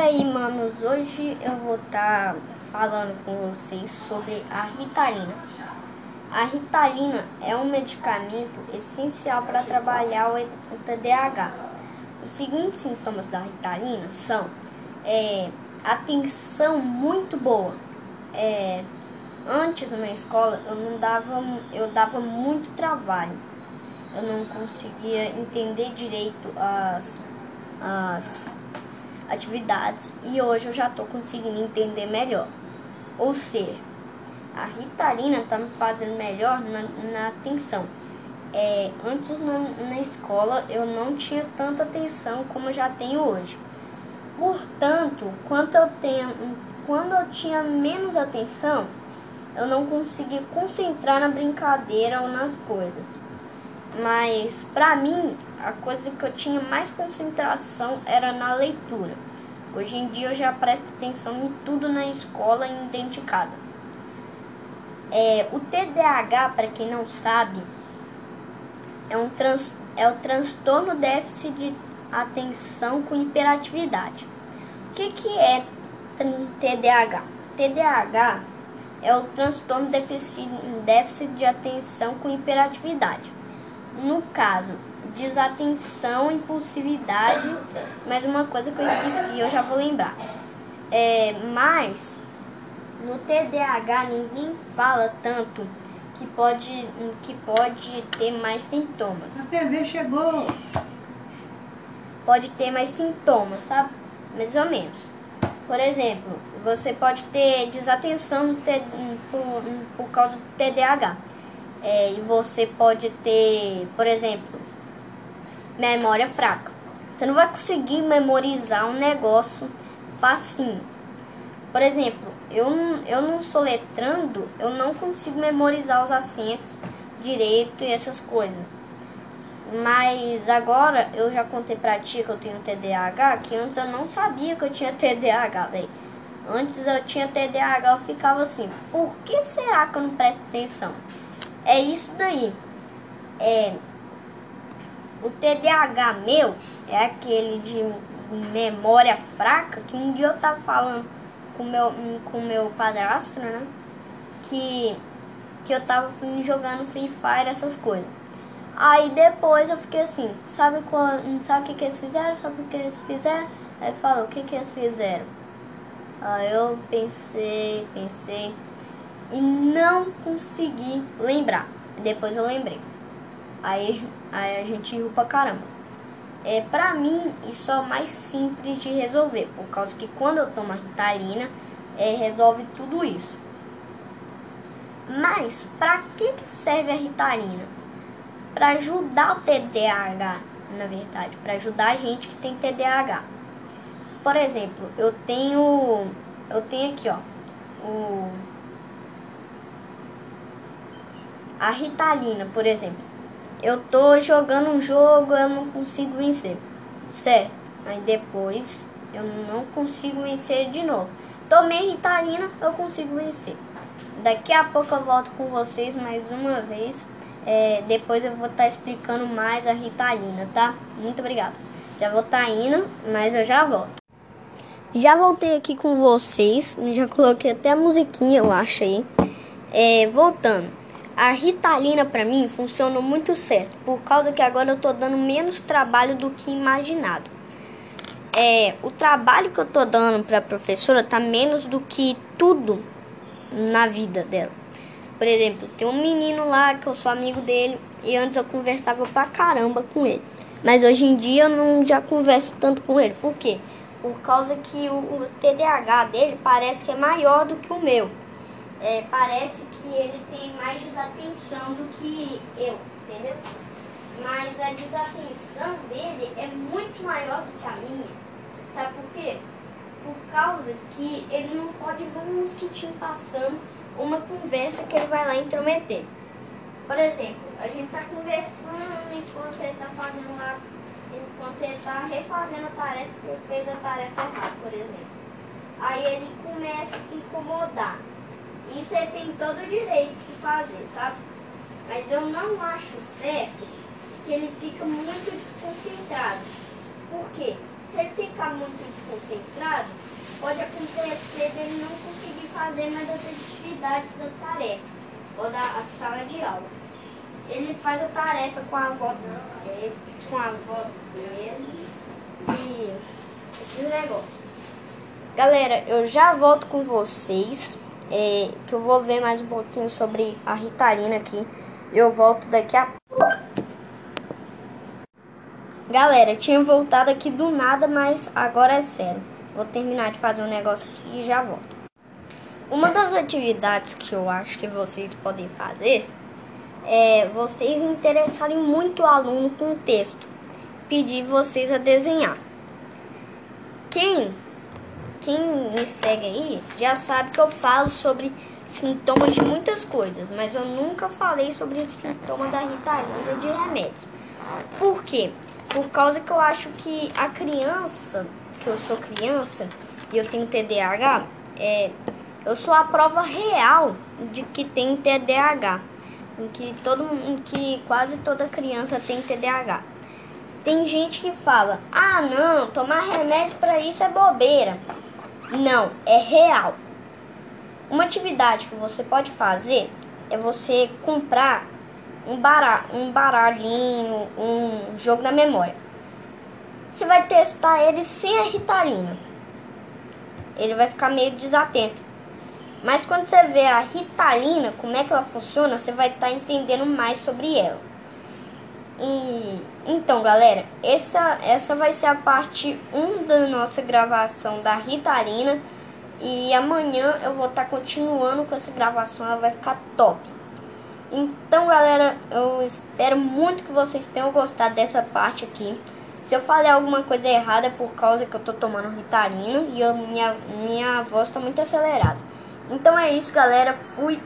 aí, manos, hoje eu vou estar tá falando com vocês sobre a Ritalina. A Ritalina é um medicamento essencial para trabalhar o TDAH. Os seguintes sintomas da Ritalina são é, atenção muito boa. É, antes na escola eu não dava, eu dava muito trabalho. Eu não conseguia entender direito as, as atividades e hoje eu já estou conseguindo entender melhor. Ou seja, a Ritalina está me fazendo melhor na, na atenção. É, antes na, na escola eu não tinha tanta atenção como já tenho hoje. Portanto, eu, tenho, quando eu tinha menos atenção, eu não conseguia concentrar na brincadeira ou nas coisas. Mas para mim, a coisa que eu tinha mais concentração era na leitura. Hoje em dia eu já presto atenção em tudo na escola e dentro de casa. É, o TDAH, para quem não sabe, é, um trans, é o transtorno déficit de atenção com hiperatividade. O que, que é TDAH? TDAH é o transtorno déficit, déficit de atenção com hiperatividade. No caso, desatenção, impulsividade, mais uma coisa que eu esqueci, eu já vou lembrar. É, mas no TDAH ninguém fala tanto que pode, que pode ter mais sintomas. A TV chegou! Pode ter mais sintomas, sabe? Mais ou menos. Por exemplo, você pode ter desatenção por, por causa do TDAH. É, e você pode ter, por exemplo, memória fraca. Você não vai conseguir memorizar um negócio facinho. Por exemplo, eu, eu não soletrando, eu não consigo memorizar os acentos direito e essas coisas. Mas agora eu já contei pra ti que eu tenho TDAH, que antes eu não sabia que eu tinha TDAH, velho. Antes eu tinha TDAH, eu ficava assim, por que será que eu não presto atenção? É isso daí. É, o TDAH meu é aquele de memória fraca, que um dia eu tava falando com meu, com meu padrasto, né? Que, que eu tava jogando Free Fire, essas coisas. Aí depois eu fiquei assim, sabe, qual, sabe o que, que eles fizeram? Sabe o que eles fizeram? Aí falou, o que, que eles fizeram? Aí eu pensei, pensei e não consegui lembrar. Depois eu lembrei. Aí, aí a gente riu pra caramba. É, pra mim, isso é mais simples de resolver, por causa que quando eu tomo a Ritalina, é, resolve tudo isso. Mas, pra que, que serve a Ritalina? Para ajudar o TDAH, na verdade, para ajudar a gente que tem TDAH. Por exemplo, eu tenho, eu tenho aqui, ó, o, a Ritalina, por exemplo eu tô jogando um jogo, eu não consigo vencer. Certo? Aí depois eu não consigo vencer de novo. Tomei Ritalina, eu consigo vencer. Daqui a pouco eu volto com vocês mais uma vez. É, depois eu vou estar tá explicando mais a Ritalina, tá? Muito obrigado. Já vou estar tá indo, mas eu já volto. Já voltei aqui com vocês. Já coloquei até a musiquinha, eu acho aí. É, voltando. A Ritalina para mim funcionou muito certo, por causa que agora eu tô dando menos trabalho do que imaginado. É, o trabalho que eu tô dando para a professora tá menos do que tudo na vida dela. Por exemplo, tem um menino lá que eu sou amigo dele e antes eu conversava pra caramba com ele. Mas hoje em dia eu não já converso tanto com ele. Por quê? Por causa que o, o TDAH dele parece que é maior do que o meu é, parece que ele tem mais desatenção do que eu, entendeu? Mas a desatenção dele é muito maior do que a minha. Sabe por quê? Por causa que ele não pode ver um mosquitinho passando uma conversa que ele vai lá intrometer. Por exemplo, a gente tá conversando enquanto ele tá fazendo lá, enquanto ele tá refazendo a tarefa, que ele fez a tarefa errada, por exemplo. Aí ele começa a se incomodar. Isso ele tem todo o direito de fazer, sabe? Mas eu não acho certo que ele fica muito desconcentrado. Por quê? Se ele ficar muito desconcentrado, pode acontecer dele não conseguir fazer mais as atividades da tarefa ou da sala de aula. Ele faz a tarefa com a avó dele, com a avó dele e esses negócios. Galera, eu já volto com vocês. É, que eu vou ver mais um pouquinho sobre a Ritalina aqui. Eu volto daqui a. Galera, tinha voltado aqui do nada, mas agora é sério. Vou terminar de fazer um negócio aqui e já volto. Uma das atividades que eu acho que vocês podem fazer é vocês interessarem muito o aluno com o texto. Pedir vocês a desenhar. Quem quem me segue aí já sabe que eu falo sobre sintomas de muitas coisas, mas eu nunca falei sobre sintoma da ritalina de remédios. Por quê? Por causa que eu acho que a criança, que eu sou criança e eu tenho TDAH, é, eu sou a prova real de que tem TDAH, em que todo em que quase toda criança tem TDAH. Tem gente que fala: "Ah, não, tomar remédio para isso é bobeira". Não, é real. Uma atividade que você pode fazer é você comprar um, baralho, um baralhinho, um jogo da memória. Você vai testar ele sem a ritalina. Ele vai ficar meio desatento. Mas quando você vê a ritalina, como é que ela funciona, você vai estar tá entendendo mais sobre ela. E então, galera, essa essa vai ser a parte 1 da nossa gravação da Ritalina. E amanhã eu vou estar tá continuando com essa gravação, ela vai ficar top. Então, galera, eu espero muito que vocês tenham gostado dessa parte aqui. Se eu falei alguma coisa errada é por causa que eu tô tomando Ritalina e eu, minha, minha voz tá muito acelerada. Então é isso, galera. Fui